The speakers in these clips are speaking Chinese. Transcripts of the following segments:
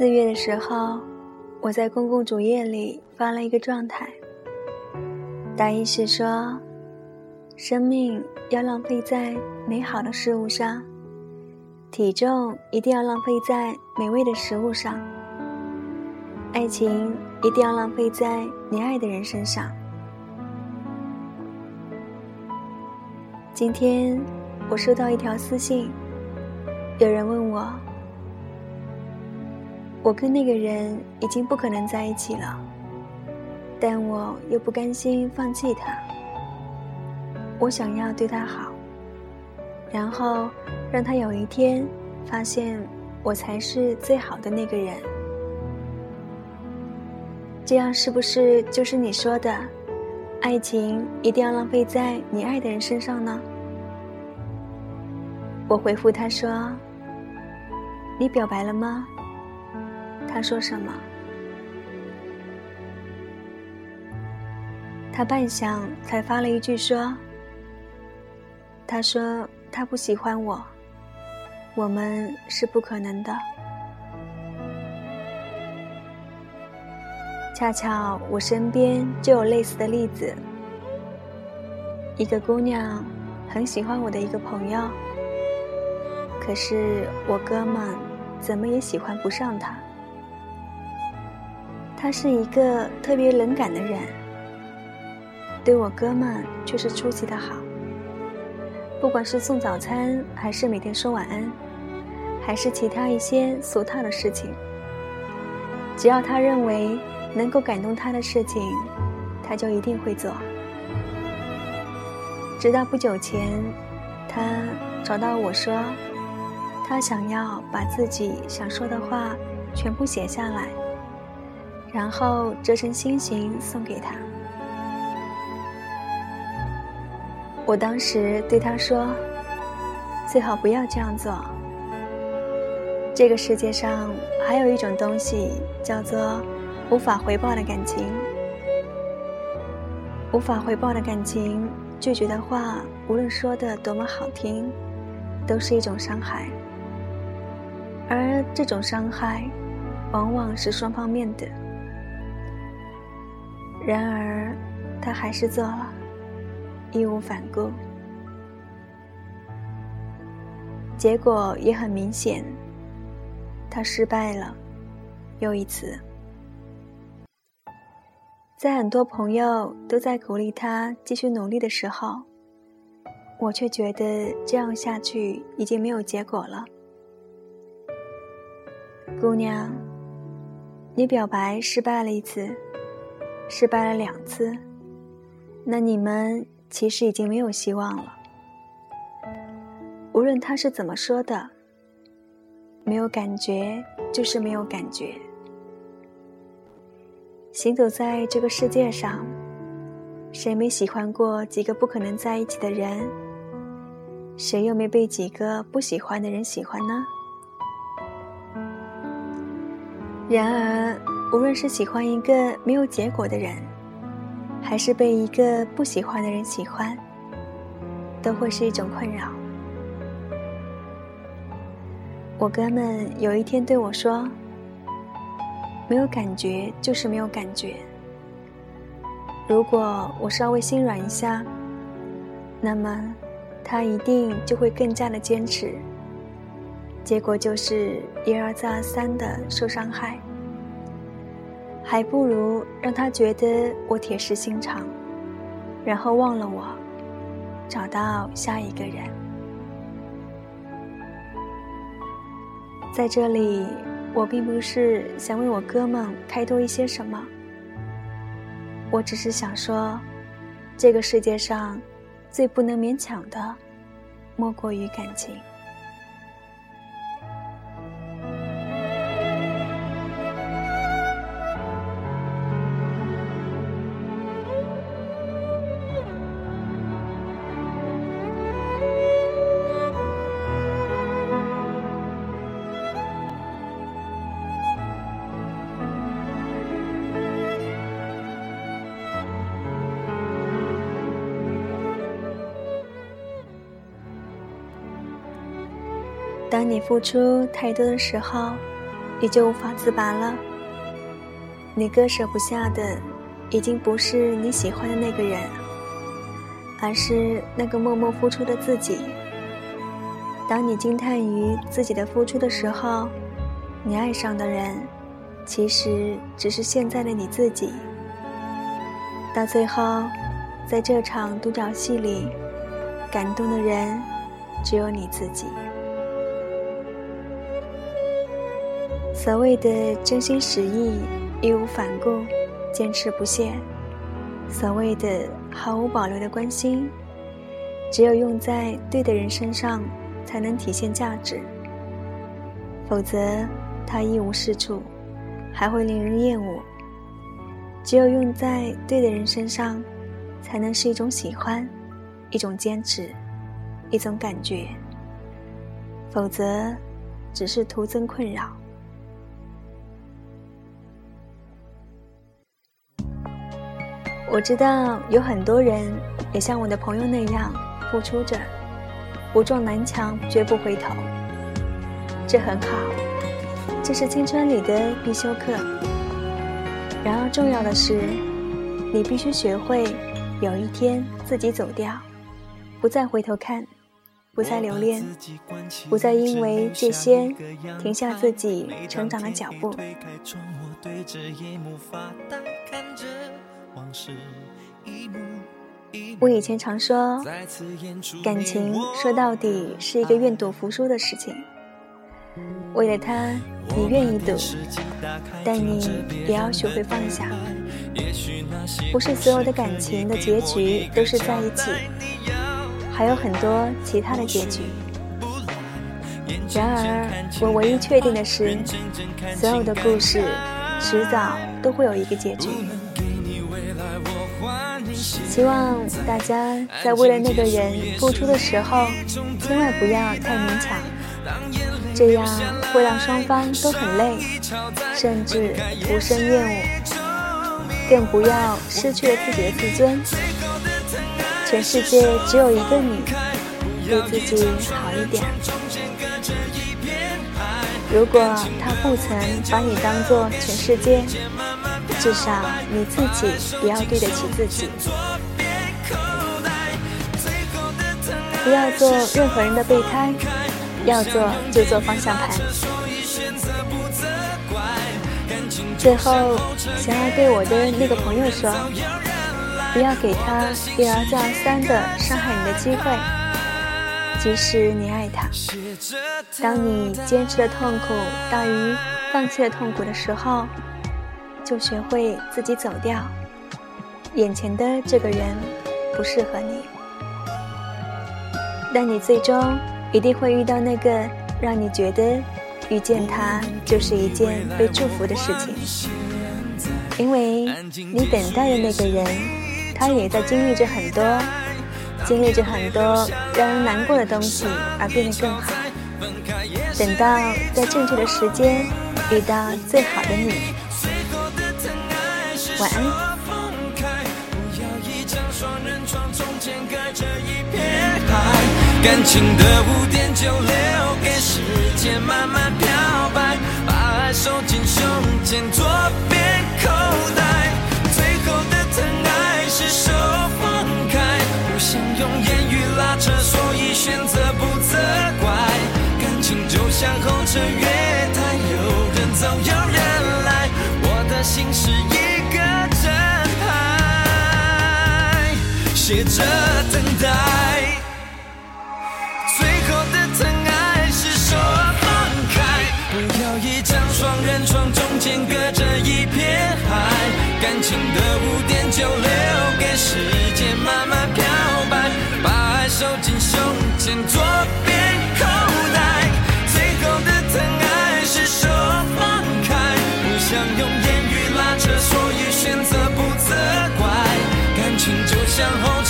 四月的时候，我在公共主页里发了一个状态，大意是说，生命要浪费在美好的事物上，体重一定要浪费在美味的食物上，爱情一定要浪费在你爱的人身上。今天我收到一条私信，有人问我。我跟那个人已经不可能在一起了，但我又不甘心放弃他。我想要对他好，然后让他有一天发现我才是最好的那个人。这样是不是就是你说的，爱情一定要浪费在你爱的人身上呢？我回复他说：“你表白了吗？”他说什么？他半晌才发了一句说：“他说他不喜欢我，我们是不可能的。”恰巧我身边就有类似的例子，一个姑娘很喜欢我的一个朋友，可是我哥们怎么也喜欢不上她。他是一个特别冷感的人，对我哥们却是出奇的好。不管是送早餐，还是每天说晚安，还是其他一些俗套的事情，只要他认为能够感动他的事情，他就一定会做。直到不久前，他找到我说，他想要把自己想说的话全部写下来。然后折成心形送给他。我当时对他说：“最好不要这样做。这个世界上还有一种东西叫做无法回报的感情。无法回报的感情，拒绝的话，无论说的多么好听，都是一种伤害。而这种伤害，往往是双方面的。”然而，他还是做了，义无反顾。结果也很明显，他失败了，又一次。在很多朋友都在鼓励他继续努力的时候，我却觉得这样下去已经没有结果了。姑娘，你表白失败了一次。失败了两次，那你们其实已经没有希望了。无论他是怎么说的，没有感觉就是没有感觉。行走在这个世界上，谁没喜欢过几个不可能在一起的人？谁又没被几个不喜欢的人喜欢呢？然而。无论是喜欢一个没有结果的人，还是被一个不喜欢的人喜欢，都会是一种困扰。我哥们有一天对我说：“没有感觉就是没有感觉。如果我稍微心软一下，那么他一定就会更加的坚持。结果就是一而再而三的受伤害。”还不如让他觉得我铁石心肠，然后忘了我，找到下一个人。在这里，我并不是想为我哥们开脱一些什么，我只是想说，这个世界上，最不能勉强的，莫过于感情。当你付出太多的时候，你就无法自拔了。你割舍不下的，已经不是你喜欢的那个人，而是那个默默付出的自己。当你惊叹于自己的付出的时候，你爱上的人，其实只是现在的你自己。到最后，在这场独角戏里，感动的人只有你自己。所谓的真心实意、义无反顾、坚持不懈，所谓的毫无保留的关心，只有用在对的人身上，才能体现价值。否则，它一无是处，还会令人厌恶。只有用在对的人身上，才能是一种喜欢，一种坚持，一种感觉。否则，只是徒增困扰。我知道有很多人也像我的朋友那样付出着，不撞南墙绝不回头。这很好，这是青春里的必修课。然而，重要的是，你必须学会有一天自己走掉，不再回头看，不再留恋，不再因为这些停下自己成长的脚步。我以前常说，感情说到底是一个愿赌服输的事情。为了他，你愿意赌，但你也要学会放下。不是所有的感情的结局都是在一起，还有很多其他的结局。然而，我唯一确定的是，所有的故事迟早都会有一个结局。希望大家在为了那个人付出的时候，千万不要太勉强。这样会让双方都很累，甚至无声厌恶，更不要失去了自己的自尊。全世界只有一个你，对自己好一点。如果他不曾把你当做全世界，至少你自己也要对得起自己。不要做任何人的备胎。要做就做方向盘。最后，想要对我的那个朋友说，不要给他一而再、三的伤害你的机会。即使你爱他，当你坚持的痛苦大于放弃的痛苦的时候，就学会自己走掉。眼前的这个人不适合你，但你最终。一定会遇到那个让你觉得遇见他就是一件被祝福的事情，因为你等待的那个人，他也在经历着很多，经历着很多让人难过的东西而变得更好。等到在正确的时间遇到最好的你，晚安。感情的污点就留给时间慢慢漂白，把爱收进胸前左边口袋。最后的疼爱是手放开，不想用言语拉扯，所以选择不责怪。感情就像候车月台，有人走有人来，我的心是接着等待，最后的疼爱是手放开，不要一张双人床，中间隔着一片海，感情的污点就留给时间慢慢漂白，把爱收进胸前作陪。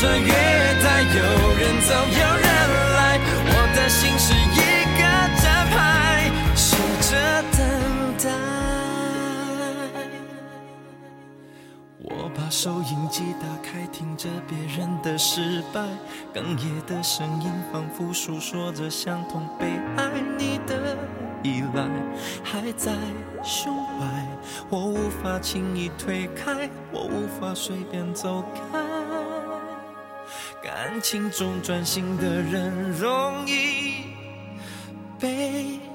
像候车月台，有人走有人来，我的心是一个站牌，守着等待。我把。收音机打开，听着别人的失败，哽咽的声音仿佛诉说着相同悲哀你的依赖，还在胸怀，我无法轻易推开，我无法随便走开。感情中专心的人容易被。